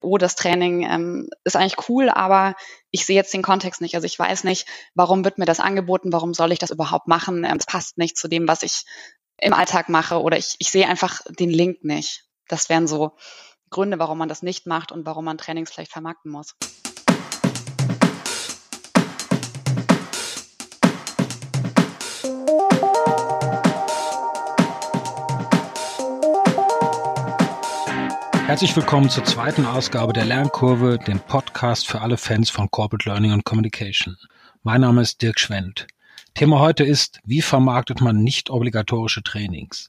oh, das Training ähm, ist eigentlich cool, aber ich sehe jetzt den Kontext nicht. Also ich weiß nicht, warum wird mir das angeboten, warum soll ich das überhaupt machen? Ähm, es passt nicht zu dem, was ich im Alltag mache oder ich, ich sehe einfach den Link nicht. Das wären so Gründe, warum man das nicht macht und warum man Trainings vielleicht vermarkten muss. Herzlich willkommen zur zweiten Ausgabe der Lernkurve, dem Podcast für alle Fans von Corporate Learning und Communication. Mein Name ist Dirk Schwendt. Thema heute ist, wie vermarktet man nicht obligatorische Trainings?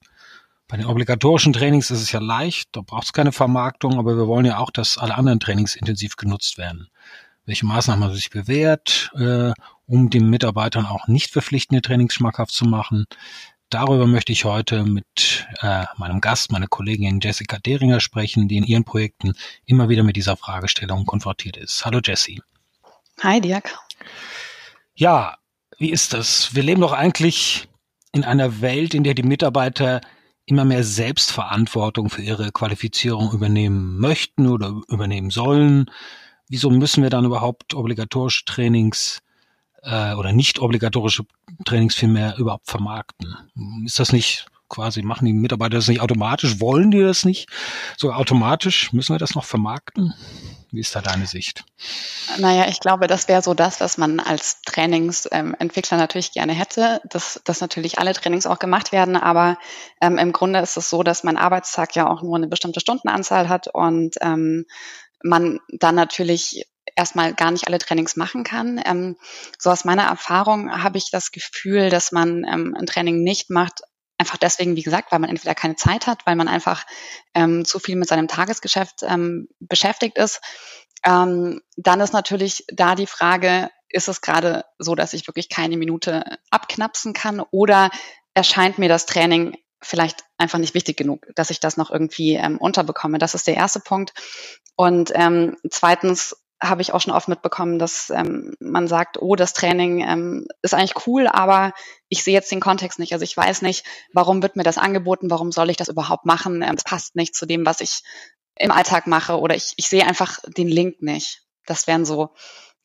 Bei den obligatorischen Trainings ist es ja leicht, da braucht es keine Vermarktung, aber wir wollen ja auch, dass alle anderen Trainings intensiv genutzt werden. Welche Maßnahmen haben sich bewährt, äh, um den Mitarbeitern auch nicht verpflichtende Trainings schmackhaft zu machen? Darüber möchte ich heute mit äh, meinem Gast, meiner Kollegin Jessica Deringer sprechen, die in ihren Projekten immer wieder mit dieser Fragestellung konfrontiert ist. Hallo Jessie. Hi Dirk. Ja, wie ist das? Wir leben doch eigentlich in einer Welt, in der die Mitarbeiter immer mehr Selbstverantwortung für ihre Qualifizierung übernehmen möchten oder übernehmen sollen. Wieso müssen wir dann überhaupt obligatorische Trainings äh, oder nicht obligatorische Trainings vielmehr überhaupt vermarkten? Ist das nicht quasi, machen die Mitarbeiter das nicht automatisch? Wollen die das nicht? So automatisch müssen wir das noch vermarkten? Wie ist da deine Sicht? Naja, ich glaube, das wäre so das, was man als Trainingsentwickler ähm, natürlich gerne hätte, dass, dass natürlich alle Trainings auch gemacht werden. Aber ähm, im Grunde ist es so, dass mein Arbeitstag ja auch nur eine bestimmte Stundenanzahl hat und ähm, man dann natürlich erstmal gar nicht alle Trainings machen kann. Ähm, so aus meiner Erfahrung habe ich das Gefühl, dass man ähm, ein Training nicht macht, einfach deswegen, wie gesagt, weil man entweder keine Zeit hat, weil man einfach ähm, zu viel mit seinem Tagesgeschäft ähm, beschäftigt ist. Ähm, dann ist natürlich da die Frage, ist es gerade so, dass ich wirklich keine Minute abknapsen kann oder erscheint mir das Training vielleicht einfach nicht wichtig genug, dass ich das noch irgendwie ähm, unterbekomme. Das ist der erste Punkt. Und ähm, zweitens habe ich auch schon oft mitbekommen, dass ähm, man sagt, oh, das Training ähm, ist eigentlich cool, aber ich sehe jetzt den Kontext nicht. Also ich weiß nicht, warum wird mir das angeboten, warum soll ich das überhaupt machen? Ähm, es passt nicht zu dem, was ich im Alltag mache oder ich, ich sehe einfach den Link nicht. Das wären so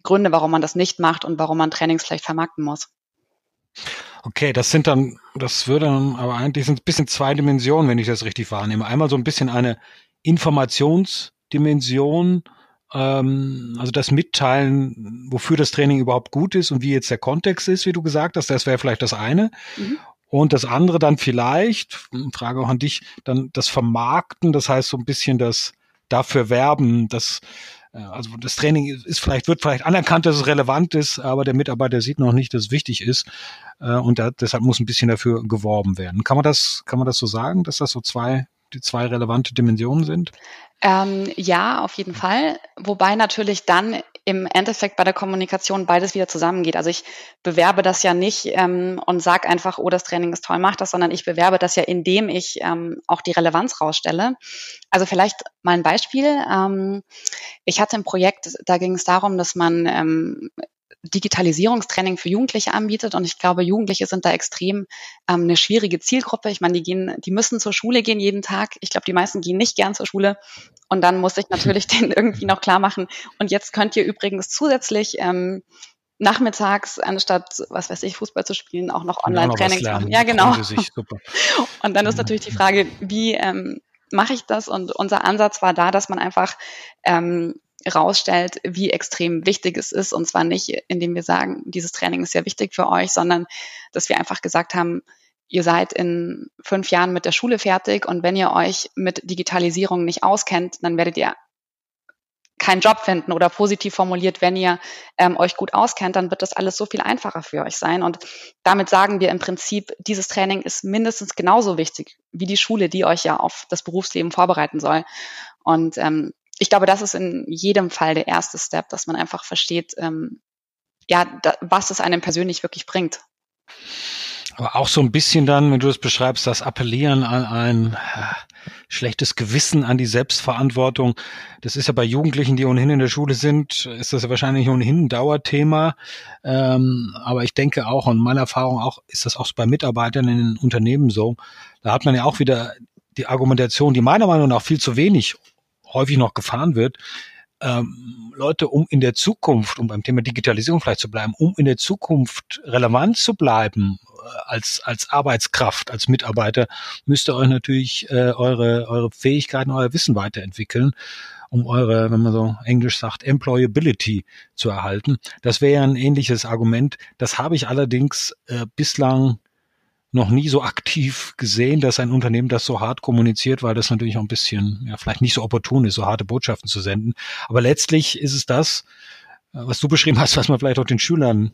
Gründe, warum man das nicht macht und warum man Trainings vielleicht vermarkten muss. Okay, das sind dann, das würde dann aber eigentlich sind ein bisschen zwei Dimensionen, wenn ich das richtig wahrnehme. Einmal so ein bisschen eine Informationsdimension, also das Mitteilen, wofür das Training überhaupt gut ist und wie jetzt der Kontext ist, wie du gesagt hast, das wäre vielleicht das eine. Mhm. Und das andere dann vielleicht, Frage auch an dich, dann das Vermarkten, das heißt so ein bisschen das dafür werben, dass äh, also das Training ist vielleicht, wird vielleicht anerkannt, dass es relevant ist, aber der Mitarbeiter sieht noch nicht, dass es wichtig ist. Äh, und da, deshalb muss ein bisschen dafür geworben werden. Kann man das, kann man das so sagen, dass das so zwei, die zwei relevante Dimensionen sind? Ähm, ja, auf jeden Fall. Wobei natürlich dann im Endeffekt bei der Kommunikation beides wieder zusammengeht. Also ich bewerbe das ja nicht ähm, und sage einfach, oh, das Training ist toll, mach das, sondern ich bewerbe das ja, indem ich ähm, auch die Relevanz rausstelle. Also vielleicht mal ein Beispiel. Ähm, ich hatte ein Projekt, da ging es darum, dass man ähm, Digitalisierungstraining für Jugendliche anbietet. Und ich glaube, Jugendliche sind da extrem ähm, eine schwierige Zielgruppe. Ich meine, die gehen, die müssen zur Schule gehen jeden Tag. Ich glaube, die meisten gehen nicht gern zur Schule. Und dann muss ich natürlich denen irgendwie noch klar machen. Und jetzt könnt ihr übrigens zusätzlich ähm, nachmittags, anstatt, was weiß ich, Fußball zu spielen, auch noch Online-Trainings machen. Ja, genau. Und dann ist natürlich die Frage, wie ähm, mache ich das? Und unser Ansatz war da, dass man einfach ähm, rausstellt, wie extrem wichtig es ist. Und zwar nicht, indem wir sagen, dieses Training ist sehr wichtig für euch, sondern dass wir einfach gesagt haben, ihr seid in fünf Jahren mit der Schule fertig und wenn ihr euch mit Digitalisierung nicht auskennt, dann werdet ihr keinen Job finden oder positiv formuliert, wenn ihr ähm, euch gut auskennt, dann wird das alles so viel einfacher für euch sein. Und damit sagen wir im Prinzip, dieses Training ist mindestens genauso wichtig wie die Schule, die euch ja auf das Berufsleben vorbereiten soll. Und ähm, ich glaube, das ist in jedem Fall der erste Step, dass man einfach versteht, ähm, ja, da, was es einem persönlich wirklich bringt. Aber auch so ein bisschen dann, wenn du es beschreibst, das Appellieren an ein äh, schlechtes Gewissen, an die Selbstverantwortung. Das ist ja bei Jugendlichen, die ohnehin in der Schule sind, ist das ja wahrscheinlich ohnehin ein Dauerthema. Ähm, aber ich denke auch, und meiner Erfahrung auch, ist das auch bei Mitarbeitern in den Unternehmen so. Da hat man ja auch wieder die Argumentation, die meiner Meinung nach viel zu wenig häufig noch gefahren wird, ähm, Leute, um in der Zukunft, um beim Thema Digitalisierung vielleicht zu bleiben, um in der Zukunft relevant zu bleiben äh, als, als Arbeitskraft, als Mitarbeiter, müsst ihr euch natürlich äh, eure, eure Fähigkeiten, euer Wissen weiterentwickeln um eure, wenn man so Englisch sagt, Employability zu erhalten. Das wäre ja ein ähnliches Argument. Das habe ich allerdings äh, bislang noch nie so aktiv gesehen, dass ein Unternehmen das so hart kommuniziert, weil das natürlich auch ein bisschen, ja, vielleicht nicht so opportun ist, so harte Botschaften zu senden. Aber letztlich ist es das, äh, was du beschrieben hast, was man vielleicht auch den Schülern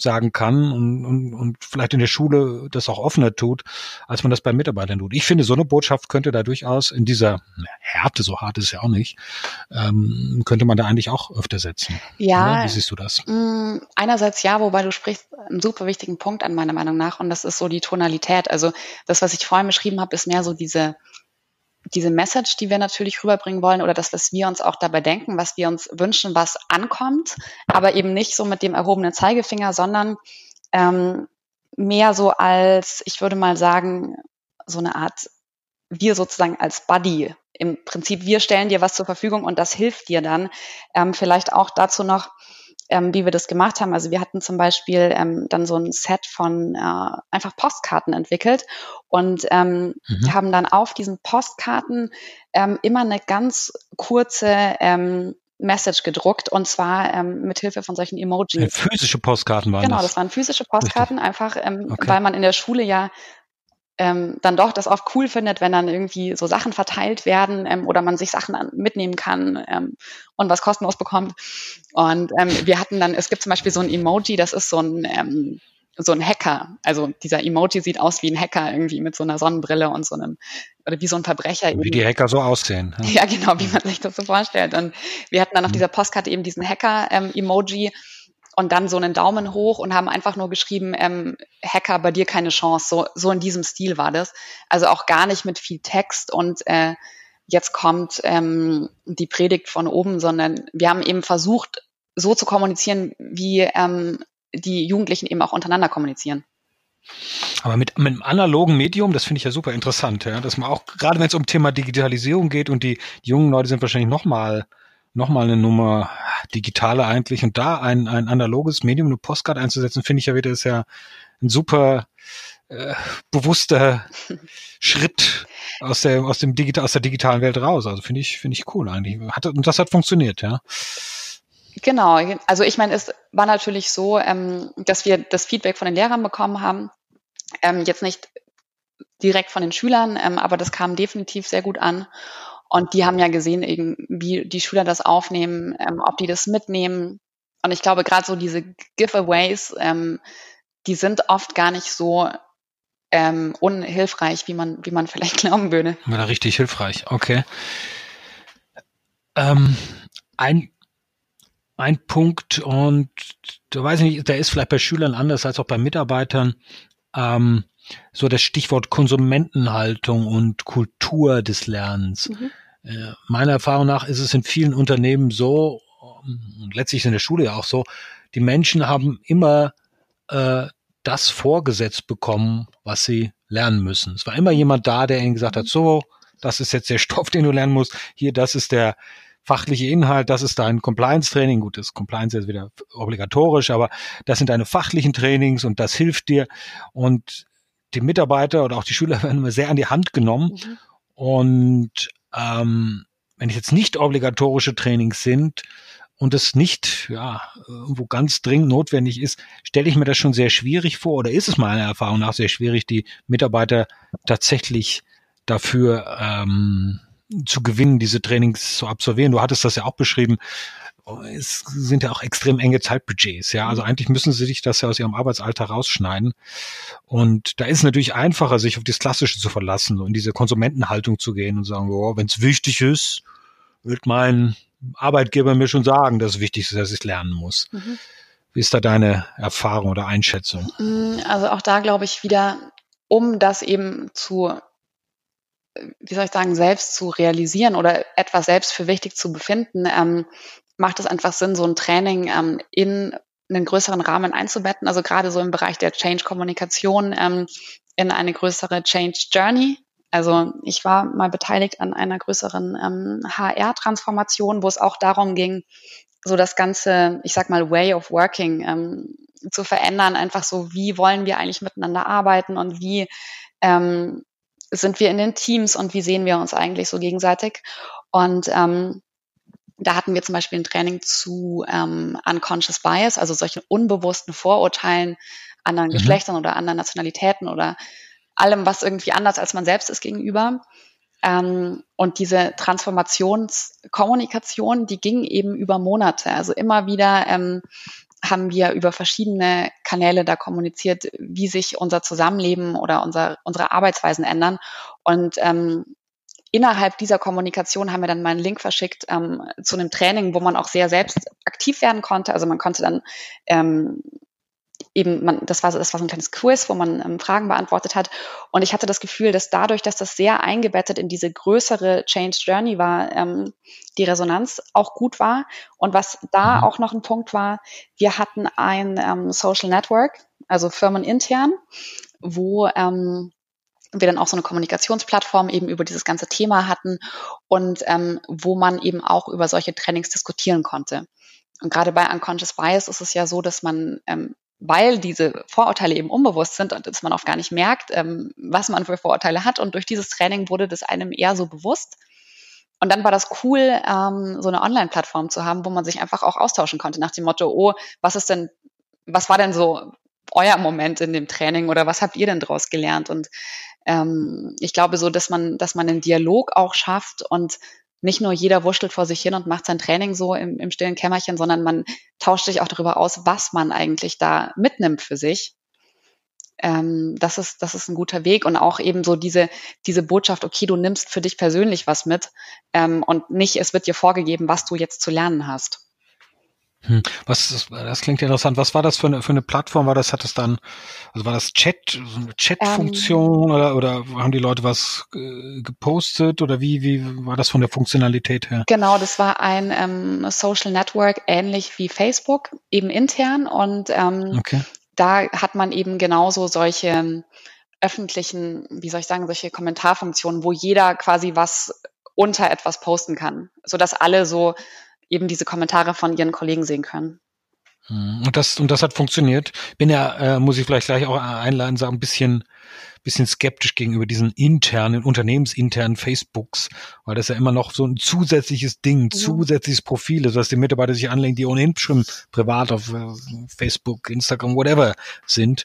sagen kann und, und, und vielleicht in der Schule das auch offener tut, als man das bei Mitarbeitern tut. Ich finde, so eine Botschaft könnte da durchaus in dieser Härte, so hart ist es ja auch nicht, ähm, könnte man da eigentlich auch öfter setzen. Ja. Wie siehst du das? Mm, einerseits ja, wobei du sprichst einen super wichtigen Punkt an meiner Meinung nach und das ist so die Tonalität. Also das, was ich vorhin beschrieben habe, ist mehr so diese diese Message, die wir natürlich rüberbringen wollen oder das, was wir uns auch dabei denken, was wir uns wünschen, was ankommt, aber eben nicht so mit dem erhobenen Zeigefinger, sondern ähm, mehr so als, ich würde mal sagen, so eine Art, wir sozusagen als Buddy. Im Prinzip, wir stellen dir was zur Verfügung und das hilft dir dann. Ähm, vielleicht auch dazu noch, ähm, wie wir das gemacht haben. Also wir hatten zum Beispiel ähm, dann so ein Set von äh, einfach Postkarten entwickelt und ähm, mhm. haben dann auf diesen Postkarten ähm, immer eine ganz kurze ähm, Message gedruckt und zwar ähm, mit Hilfe von solchen Emojis. Physische Postkarten waren genau, das. Genau, das waren physische Postkarten, einfach ähm, okay. weil man in der Schule ja ähm, dann doch das oft cool findet, wenn dann irgendwie so Sachen verteilt werden ähm, oder man sich Sachen mitnehmen kann ähm, und was kostenlos bekommt. Und ähm, wir hatten dann, es gibt zum Beispiel so ein Emoji, das ist so ein ähm, so ein Hacker. Also dieser Emoji sieht aus wie ein Hacker irgendwie mit so einer Sonnenbrille und so einem, oder wie so ein Verbrecher. Wie eben. die Hacker so aussehen. Ja. ja, genau, wie man sich das so vorstellt. Und wir hatten dann auf mhm. dieser Postkarte eben diesen Hacker-Emoji ähm, und dann so einen Daumen hoch und haben einfach nur geschrieben, ähm, Hacker, bei dir keine Chance. So, so in diesem Stil war das. Also auch gar nicht mit viel Text und äh, jetzt kommt ähm, die Predigt von oben, sondern wir haben eben versucht, so zu kommunizieren, wie ähm, die Jugendlichen eben auch untereinander kommunizieren. Aber mit, mit einem analogen Medium, das finde ich ja super interessant, ja, dass man auch, gerade wenn es um Thema Digitalisierung geht und die, jungen Leute sind wahrscheinlich noch mal nochmal eine Nummer digitaler eigentlich und da ein, ein analoges Medium, eine Postkarte einzusetzen, finde ich ja wieder ist ja ein super äh, bewusster Schritt aus der aus dem digital aus der digitalen Welt raus. Also finde ich finde ich cool eigentlich. Hat, und das hat funktioniert, ja. Genau. Also ich meine, es war natürlich so, ähm, dass wir das Feedback von den Lehrern bekommen haben. Ähm, jetzt nicht direkt von den Schülern, ähm, aber das kam definitiv sehr gut an. Und die haben ja gesehen, wie die Schüler das aufnehmen, ähm, ob die das mitnehmen. Und ich glaube, gerade so diese Giveaways, ähm, die sind oft gar nicht so ähm, unhilfreich, wie man, wie man vielleicht glauben würde. Da richtig hilfreich, okay. Ähm, ein, ein Punkt, und da weiß ich nicht, der ist vielleicht bei Schülern anders als auch bei Mitarbeitern. Ähm, so das Stichwort Konsumentenhaltung und Kultur des Lernens. Mhm. Äh, meiner Erfahrung nach ist es in vielen Unternehmen so, und letztlich in der Schule ja auch so, die Menschen haben immer äh, das vorgesetzt bekommen, was sie lernen müssen. Es war immer jemand da, der ihnen gesagt hat, mhm. so, das ist jetzt der Stoff, den du lernen musst. Hier, das ist der fachliche Inhalt, das ist dein Compliance-Training. Gut, das Compliance ist wieder obligatorisch, aber das sind deine fachlichen Trainings und das hilft dir. Und die Mitarbeiter oder auch die Schüler werden immer sehr an die Hand genommen. Mhm. Und ähm, wenn es jetzt nicht obligatorische Trainings sind und es nicht ja irgendwo ganz dringend notwendig ist, stelle ich mir das schon sehr schwierig vor oder ist es meiner Erfahrung nach sehr schwierig, die Mitarbeiter tatsächlich dafür ähm, zu gewinnen, diese Trainings zu absolvieren. Du hattest das ja auch beschrieben es sind ja auch extrem enge Zeitbudgets, ja. Also eigentlich müssen sie sich das ja aus ihrem Arbeitsalltag rausschneiden. Und da ist es natürlich einfacher, sich auf das Klassische zu verlassen und in diese Konsumentenhaltung zu gehen und sagen, oh, wenn es wichtig ist, wird mein Arbeitgeber mir schon sagen, dass es wichtig ist, dass ich lernen muss. Mhm. Wie ist da deine Erfahrung oder Einschätzung? Mm, also auch da glaube ich wieder, um das eben zu wie soll ich sagen, selbst zu realisieren oder etwas selbst für wichtig zu befinden, ähm, macht es einfach Sinn, so ein Training ähm, in einen größeren Rahmen einzubetten, also gerade so im Bereich der Change-Kommunikation ähm, in eine größere Change-Journey Also ich war mal beteiligt an einer größeren ähm, HR-Transformation, wo es auch darum ging, so das ganze, ich sag mal, Way of Working ähm, zu verändern. Einfach so, wie wollen wir eigentlich miteinander arbeiten und wie ähm, sind wir in den Teams und wie sehen wir uns eigentlich so gegenseitig. Und ähm, da hatten wir zum Beispiel ein Training zu ähm, Unconscious Bias, also solchen unbewussten Vorurteilen anderen mhm. Geschlechtern oder anderen Nationalitäten oder allem, was irgendwie anders als man selbst ist gegenüber. Ähm, und diese Transformationskommunikation, die ging eben über Monate. Also immer wieder ähm, haben wir über verschiedene Kanäle da kommuniziert, wie sich unser Zusammenleben oder unser, unsere Arbeitsweisen ändern. Und ähm, innerhalb dieser Kommunikation haben wir dann mal einen Link verschickt ähm, zu einem Training, wo man auch sehr selbst aktiv werden konnte. Also man konnte dann ähm, eben, man, das war, das war so ein kleines Quiz, wo man ähm, Fragen beantwortet hat. Und ich hatte das Gefühl, dass dadurch, dass das sehr eingebettet in diese größere Change Journey war, ähm, die Resonanz auch gut war. Und was da mhm. auch noch ein Punkt war, wir hatten ein ähm, Social Network, also firmenintern, wo ähm, wir dann auch so eine Kommunikationsplattform eben über dieses ganze Thema hatten und ähm, wo man eben auch über solche Trainings diskutieren konnte. Und gerade bei Unconscious Bias ist es ja so, dass man ähm, weil diese Vorurteile eben unbewusst sind und dass man auch gar nicht merkt, ähm, was man für Vorurteile hat. Und durch dieses Training wurde das einem eher so bewusst. Und dann war das cool, ähm, so eine Online-Plattform zu haben, wo man sich einfach auch austauschen konnte nach dem Motto, oh, was ist denn, was war denn so euer Moment in dem Training oder was habt ihr denn daraus gelernt? Und ähm, ich glaube so, dass man, dass man einen Dialog auch schafft und nicht nur jeder wurschtelt vor sich hin und macht sein Training so im, im stillen Kämmerchen, sondern man tauscht sich auch darüber aus, was man eigentlich da mitnimmt für sich. Ähm, das ist, das ist ein guter Weg und auch eben so diese, diese Botschaft, okay, du nimmst für dich persönlich was mit ähm, und nicht, es wird dir vorgegeben, was du jetzt zu lernen hast. Hm. Was, das, das klingt interessant. Was war das für eine, für eine Plattform? War das, hat es dann, also war das Chat, so eine Chat-Funktion ähm, oder, oder haben die Leute was äh, gepostet oder wie, wie war das von der Funktionalität her? Genau, das war ein ähm, Social Network, ähnlich wie Facebook, eben intern und ähm, okay. da hat man eben genauso solche ähm, öffentlichen, wie soll ich sagen, solche Kommentarfunktionen, wo jeder quasi was unter etwas posten kann, so dass alle so eben diese Kommentare von ihren Kollegen sehen können. Hm, und das, und das hat funktioniert. Bin ja, äh, muss ich vielleicht gleich auch einladen, sagen, ein bisschen bisschen skeptisch gegenüber diesen internen, unternehmensinternen Facebooks, weil das ja immer noch so ein zusätzliches Ding, ein zusätzliches Profil ist, dass die Mitarbeiter sich anlegen, die ohnehin schon privat auf äh, Facebook, Instagram, whatever sind.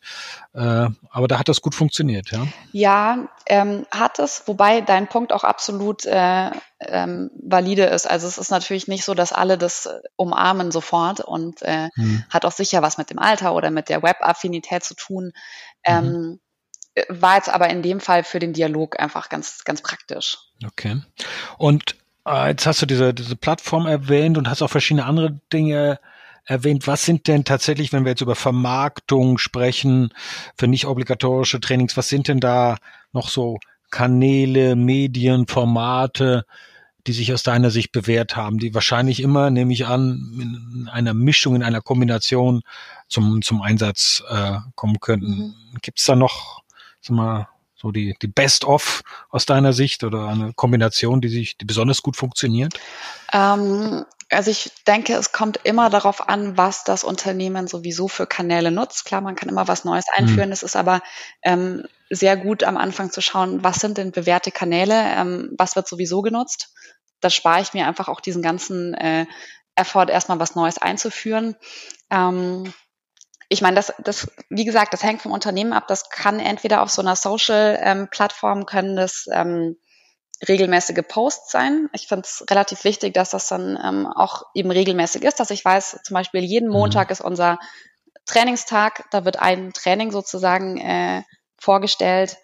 Äh, aber da hat das gut funktioniert, ja? Ja, ähm, hat es, wobei dein Punkt auch absolut äh, ähm, valide ist. Also es ist natürlich nicht so, dass alle das umarmen sofort und äh, hm. hat auch sicher was mit dem Alter oder mit der Web-Affinität zu tun. Ähm, mhm war jetzt aber in dem Fall für den Dialog einfach ganz, ganz praktisch. Okay. Und äh, jetzt hast du diese, diese Plattform erwähnt und hast auch verschiedene andere Dinge erwähnt. Was sind denn tatsächlich, wenn wir jetzt über Vermarktung sprechen, für nicht obligatorische Trainings, was sind denn da noch so Kanäle, Medien, Formate, die sich aus deiner Sicht bewährt haben, die wahrscheinlich immer, nehme ich an, in einer Mischung, in einer Kombination zum, zum Einsatz äh, kommen könnten. Mhm. Gibt es da noch sag mal, so die, die Best-of aus deiner Sicht oder eine Kombination, die sich, die besonders gut funktioniert? Ähm, also ich denke, es kommt immer darauf an, was das Unternehmen sowieso für Kanäle nutzt. Klar, man kann immer was Neues hm. einführen. Mhm. Es ist aber ähm, sehr gut am Anfang zu schauen, was sind denn bewährte Kanäle, ähm, was wird sowieso genutzt. Da spare ich mir einfach auch diesen ganzen äh, Effort, erstmal was Neues einzuführen. Ähm, ich meine, das, das, wie gesagt, das hängt vom Unternehmen ab. Das kann entweder auf so einer Social-Plattform ähm, können das ähm, regelmäßige Posts sein. Ich finde es relativ wichtig, dass das dann ähm, auch eben regelmäßig ist, dass ich weiß, zum Beispiel jeden mhm. Montag ist unser Trainingstag, da wird ein Training sozusagen äh, vorgestellt.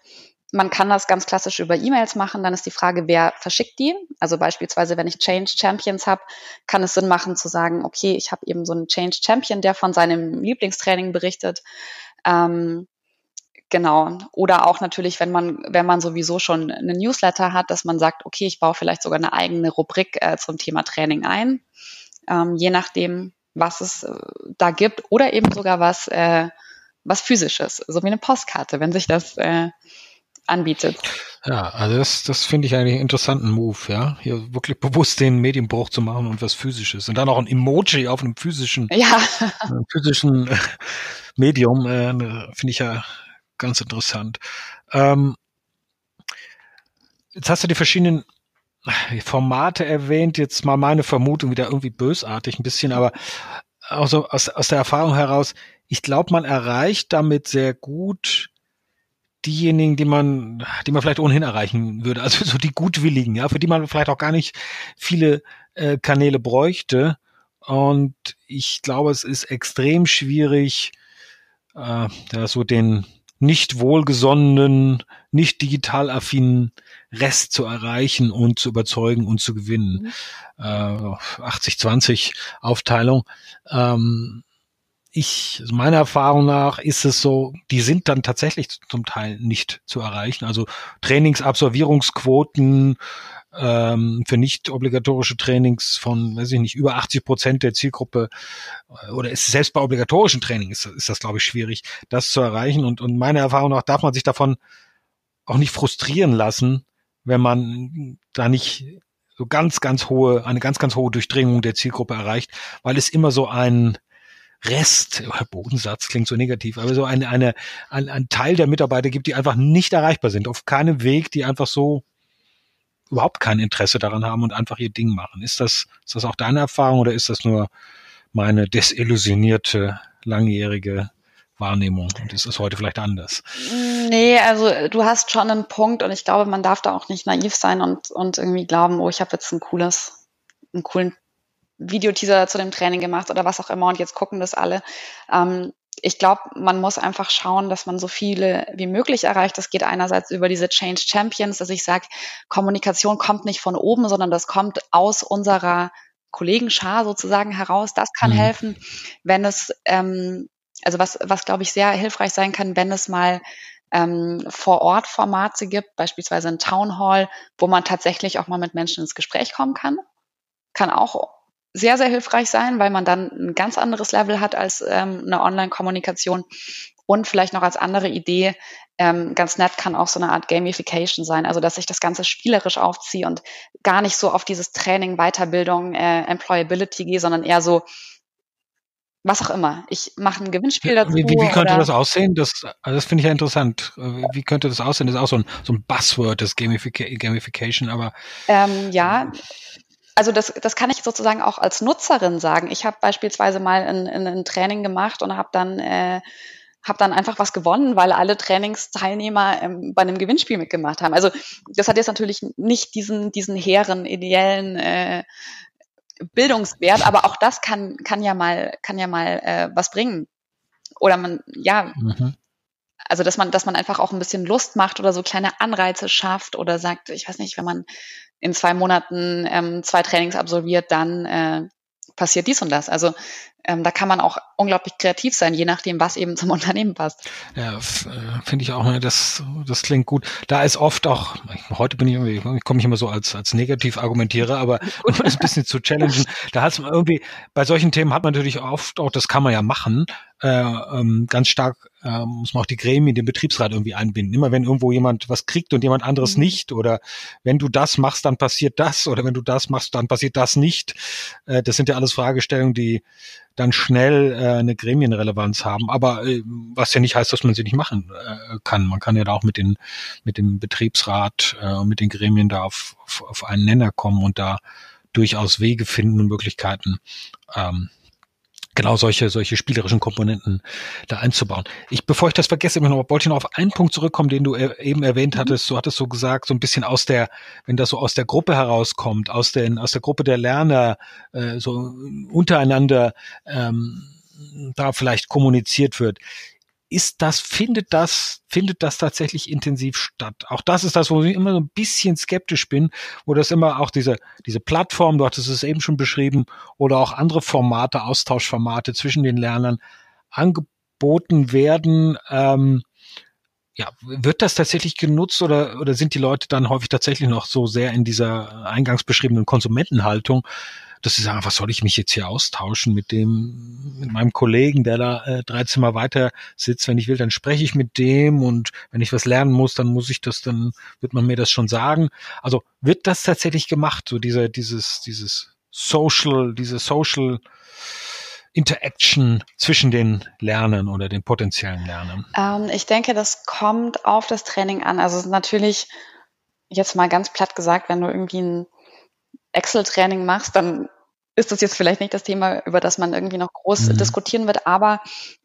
Man kann das ganz klassisch über E-Mails machen. Dann ist die Frage, wer verschickt die? Also beispielsweise, wenn ich Change Champions habe, kann es Sinn machen zu sagen, okay, ich habe eben so einen Change Champion, der von seinem Lieblingstraining berichtet. Ähm, genau. Oder auch natürlich, wenn man, wenn man sowieso schon eine Newsletter hat, dass man sagt, okay, ich baue vielleicht sogar eine eigene Rubrik äh, zum Thema Training ein. Ähm, je nachdem, was es äh, da gibt. Oder eben sogar was, äh, was physisches, so wie eine Postkarte, wenn sich das äh, anbietet. Ja, also das, das finde ich eigentlich einen interessanten Move, ja. Hier wirklich bewusst den Medienbruch zu machen und was physisches. Und dann auch ein Emoji auf einem physischen, ja. einem physischen äh, Medium, äh, finde ich ja ganz interessant. Ähm, jetzt hast du die verschiedenen Formate erwähnt, jetzt mal meine Vermutung wieder irgendwie bösartig ein bisschen, aber auch so aus, aus der Erfahrung heraus, ich glaube, man erreicht damit sehr gut diejenigen, die man, die man vielleicht ohnehin erreichen würde, also so die Gutwilligen, ja, für die man vielleicht auch gar nicht viele äh, Kanäle bräuchte. Und ich glaube, es ist extrem schwierig, äh, ja, so den nicht wohlgesonnenen, nicht digital affinen Rest zu erreichen und zu überzeugen und zu gewinnen. Mhm. Äh, 80-20 Aufteilung. Ähm, ich, meiner Erfahrung nach ist es so, die sind dann tatsächlich zum Teil nicht zu erreichen. Also Trainingsabsolvierungsquoten ähm, für nicht obligatorische Trainings von, weiß ich nicht, über 80 Prozent der Zielgruppe äh, oder ist selbst bei obligatorischen Trainings ist, ist das, glaube ich, schwierig, das zu erreichen. Und, und meiner Erfahrung nach darf man sich davon auch nicht frustrieren lassen, wenn man da nicht so ganz, ganz hohe, eine ganz, ganz hohe Durchdringung der Zielgruppe erreicht, weil es immer so ein, Rest, Bodensatz klingt so negativ, aber so eine, eine, ein, ein Teil der Mitarbeiter gibt, die einfach nicht erreichbar sind, auf keinem Weg, die einfach so überhaupt kein Interesse daran haben und einfach ihr Ding machen. Ist das, ist das auch deine Erfahrung oder ist das nur meine desillusionierte, langjährige Wahrnehmung und ist das heute vielleicht anders? Nee, also du hast schon einen Punkt und ich glaube, man darf da auch nicht naiv sein und, und irgendwie glauben, oh, ich habe jetzt ein cooles, einen coolen Videoteaser zu dem Training gemacht oder was auch immer und jetzt gucken das alle. Ähm, ich glaube, man muss einfach schauen, dass man so viele wie möglich erreicht. Das geht einerseits über diese Change Champions, dass ich sage, Kommunikation kommt nicht von oben, sondern das kommt aus unserer Kollegenschar sozusagen heraus. Das kann mhm. helfen, wenn es, ähm, also was, was glaube ich sehr hilfreich sein kann, wenn es mal ähm, vor Ort Formate gibt, beispielsweise ein Town Hall, wo man tatsächlich auch mal mit Menschen ins Gespräch kommen kann. Kann auch sehr, sehr hilfreich sein, weil man dann ein ganz anderes Level hat als ähm, eine Online-Kommunikation. Und vielleicht noch als andere Idee, ähm, ganz nett kann auch so eine Art Gamification sein, also dass ich das Ganze spielerisch aufziehe und gar nicht so auf dieses Training, Weiterbildung, äh, Employability gehe, sondern eher so, was auch immer. Ich mache ein Gewinnspiel dazu. Wie, wie, könnte das aussehen? Das, also das finde ich ja interessant. Wie könnte das aussehen? Das ist auch so ein, so ein Buzzword, das Gamific Gamification, aber. Ähm, ja, also das, das kann ich sozusagen auch als Nutzerin sagen. Ich habe beispielsweise mal ein, ein, ein Training gemacht und habe dann äh, habe dann einfach was gewonnen, weil alle Trainingsteilnehmer ähm, bei einem Gewinnspiel mitgemacht haben. Also das hat jetzt natürlich nicht diesen diesen hehren ideellen äh, Bildungswert, aber auch das kann kann ja mal kann ja mal äh, was bringen. Oder man ja mhm. Also dass man, dass man einfach auch ein bisschen Lust macht oder so kleine Anreize schafft oder sagt, ich weiß nicht, wenn man in zwei Monaten ähm, zwei Trainings absolviert, dann äh, passiert dies und das. Also ähm, da kann man auch unglaublich kreativ sein, je nachdem, was eben zum Unternehmen passt. Ja, äh, finde ich auch, ne, das, das klingt gut. Da ist oft auch, heute bin ich irgendwie, ich komme ich immer so als, als negativ argumentiere, aber um das ein bisschen zu challengen, da hat man irgendwie, bei solchen Themen hat man natürlich oft auch, das kann man ja machen, äh, ähm, ganz stark äh, muss man auch die Gremien, den Betriebsrat irgendwie einbinden. Immer wenn irgendwo jemand was kriegt und jemand anderes mhm. nicht oder wenn du das machst, dann passiert das oder wenn du das machst, dann passiert das nicht. Äh, das sind ja alles Fragestellungen, die dann schnell äh, eine Gremienrelevanz haben. Aber äh, was ja nicht heißt, dass man sie nicht machen äh, kann. Man kann ja da auch mit den mit dem Betriebsrat äh, mit den Gremien da auf, auf, auf einen Nenner kommen und da durchaus Wege finden und Möglichkeiten, ähm, genau solche, solche spielerischen Komponenten da einzubauen. Ich, bevor ich das vergesse, noch, wollte ich noch auf einen Punkt zurückkommen, den du eben erwähnt mhm. hattest. Du hattest so gesagt, so ein bisschen aus der, wenn das so aus der Gruppe herauskommt, aus den, aus der Gruppe der Lerner, äh, so untereinander, ähm, da vielleicht kommuniziert wird ist das, findet das, findet das tatsächlich intensiv statt? Auch das ist das, wo ich immer so ein bisschen skeptisch bin, wo das immer auch diese, diese Plattform, du hattest es eben schon beschrieben, oder auch andere Formate, Austauschformate zwischen den Lernern angeboten werden. Ähm, ja, wird das tatsächlich genutzt oder, oder sind die Leute dann häufig tatsächlich noch so sehr in dieser eingangs beschriebenen Konsumentenhaltung, dass sie sagen, was soll ich mich jetzt hier austauschen mit dem, mit meinem Kollegen, der da äh, drei Zimmer weiter sitzt. Wenn ich will, dann spreche ich mit dem und wenn ich was lernen muss, dann muss ich das, dann wird man mir das schon sagen. Also wird das tatsächlich gemacht, so dieser, dieses, dieses Social, diese Social Interaction zwischen den Lernern oder den potenziellen Lernern? Ähm, ich denke, das kommt auf das Training an. Also natürlich, jetzt mal ganz platt gesagt, wenn du irgendwie ein Excel-Training machst, dann ist das jetzt vielleicht nicht das Thema, über das man irgendwie noch groß mhm. diskutieren wird. Aber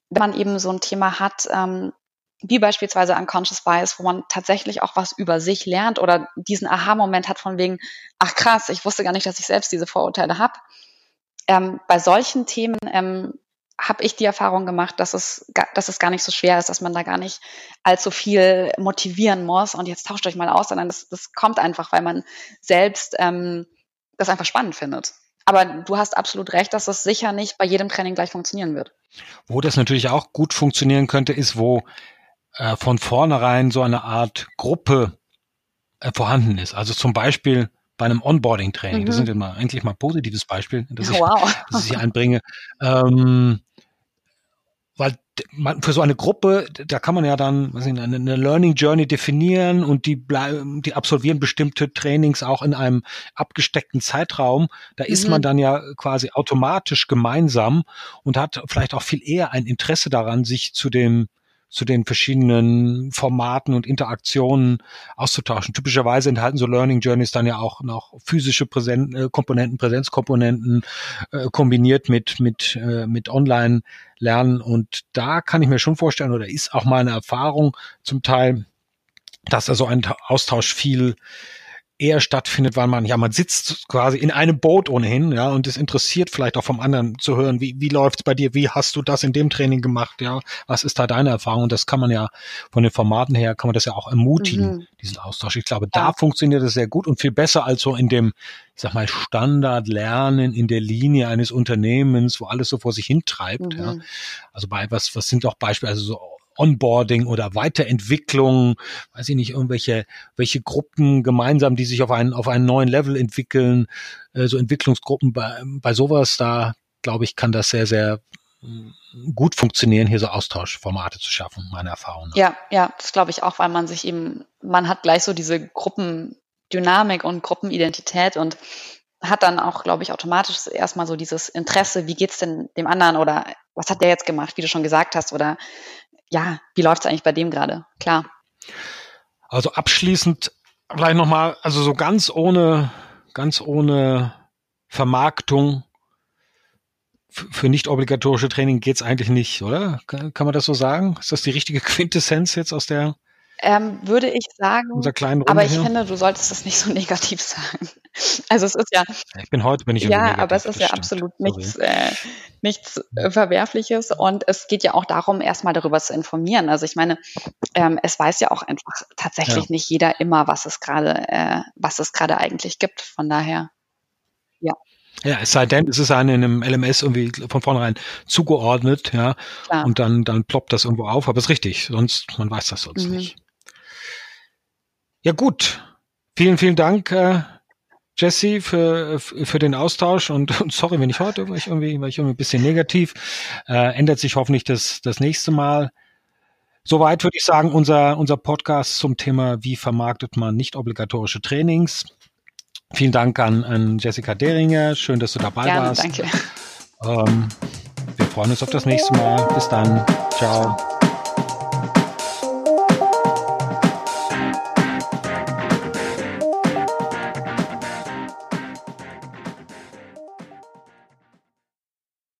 wenn man eben so ein Thema hat, ähm, wie beispielsweise Unconscious Bias, wo man tatsächlich auch was über sich lernt oder diesen Aha-Moment hat von wegen, ach krass, ich wusste gar nicht, dass ich selbst diese Vorurteile habe. Ähm, bei solchen Themen ähm, habe ich die Erfahrung gemacht, dass es, dass es gar nicht so schwer ist, dass man da gar nicht allzu viel motivieren muss und jetzt tauscht euch mal aus, sondern das, das kommt einfach, weil man selbst ähm, das einfach spannend findet. Aber du hast absolut recht, dass das sicher nicht bei jedem Training gleich funktionieren wird. Wo das natürlich auch gut funktionieren könnte, ist, wo äh, von vornherein so eine Art Gruppe äh, vorhanden ist. Also zum Beispiel bei einem Onboarding-Training. Mhm. Das sind immer eigentlich mal positives Beispiel, das ich, wow. das ich einbringe. Ähm, weil man, für so eine Gruppe, da kann man ja dann was ich, eine, eine Learning Journey definieren und die, die absolvieren bestimmte Trainings auch in einem abgesteckten Zeitraum. Da mhm. ist man dann ja quasi automatisch gemeinsam und hat vielleicht auch viel eher ein Interesse daran, sich zu dem zu den verschiedenen Formaten und Interaktionen auszutauschen. Typischerweise enthalten so Learning Journeys dann ja auch noch physische Präsen äh, Komponenten, Präsenzkomponenten äh, kombiniert mit mit äh, mit Online Lernen und da kann ich mir schon vorstellen oder ist auch meine Erfahrung zum Teil, dass also ein Austausch viel eher stattfindet, weil man ja man sitzt quasi in einem Boot ohnehin, ja, und es interessiert vielleicht auch vom anderen zu hören, wie wie läuft's bei dir, wie hast du das in dem Training gemacht, ja, was ist da deine Erfahrung? Und das kann man ja von den Formaten her kann man das ja auch ermutigen, mhm. diesen Austausch. Ich glaube, da ja. funktioniert es sehr gut und viel besser als so in dem, ich sag mal Standard Lernen in der Linie eines Unternehmens, wo alles so vor sich hintreibt, mhm. ja. Also bei was was sind auch Beispiele, also so Onboarding oder Weiterentwicklung, weiß ich nicht, irgendwelche welche Gruppen gemeinsam, die sich auf einen, auf einen neuen Level entwickeln, äh, so Entwicklungsgruppen bei, bei sowas, da glaube ich, kann das sehr, sehr mm, gut funktionieren, hier so Austauschformate zu schaffen, meine Erfahrung. Nach. Ja, ja, das glaube ich auch, weil man sich eben, man hat gleich so diese Gruppendynamik und Gruppenidentität und hat dann auch, glaube ich, automatisch erstmal so dieses Interesse, wie geht's denn dem anderen oder was hat der jetzt gemacht, wie du schon gesagt hast, oder ja, wie läuft es eigentlich bei dem gerade? Klar. Also abschließend vielleicht nochmal, also so ganz ohne, ganz ohne Vermarktung für nicht obligatorische Training geht's eigentlich nicht, oder? Kann man das so sagen? Ist das die richtige Quintessenz jetzt aus der ähm, würde ich sagen. Unser kleinen Runde aber ich hier. finde, du solltest das nicht so negativ sagen. Also es ist ja. Ich bin heute, bin ich Ja, negativ, aber es ist ja stimmt. absolut nichts, äh, nichts äh, Verwerfliches und es geht ja auch darum, erstmal darüber zu informieren. Also ich meine, ähm, es weiß ja auch einfach tatsächlich ja. nicht jeder immer, was es gerade, äh, was es gerade eigentlich gibt. Von daher, ja. Ja, es sei denn, es ist einem in einem LMS irgendwie von vornherein zugeordnet, ja. Klar. Und dann, dann ploppt das irgendwo auf, aber es ist richtig, sonst, man weiß das sonst mhm. nicht. Ja gut, vielen, vielen Dank, äh, Jesse, für, für den Austausch und, und sorry, wenn ich heute war ich irgendwie, war ich irgendwie ein bisschen negativ. Äh, ändert sich hoffentlich das, das nächste Mal. Soweit würde ich sagen, unser, unser Podcast zum Thema, wie vermarktet man nicht obligatorische Trainings. Vielen Dank an, an Jessica Deringer. Schön, dass du dabei Gerne, warst. Danke. Ähm, wir freuen uns auf das nächste Mal. Bis dann. Ciao.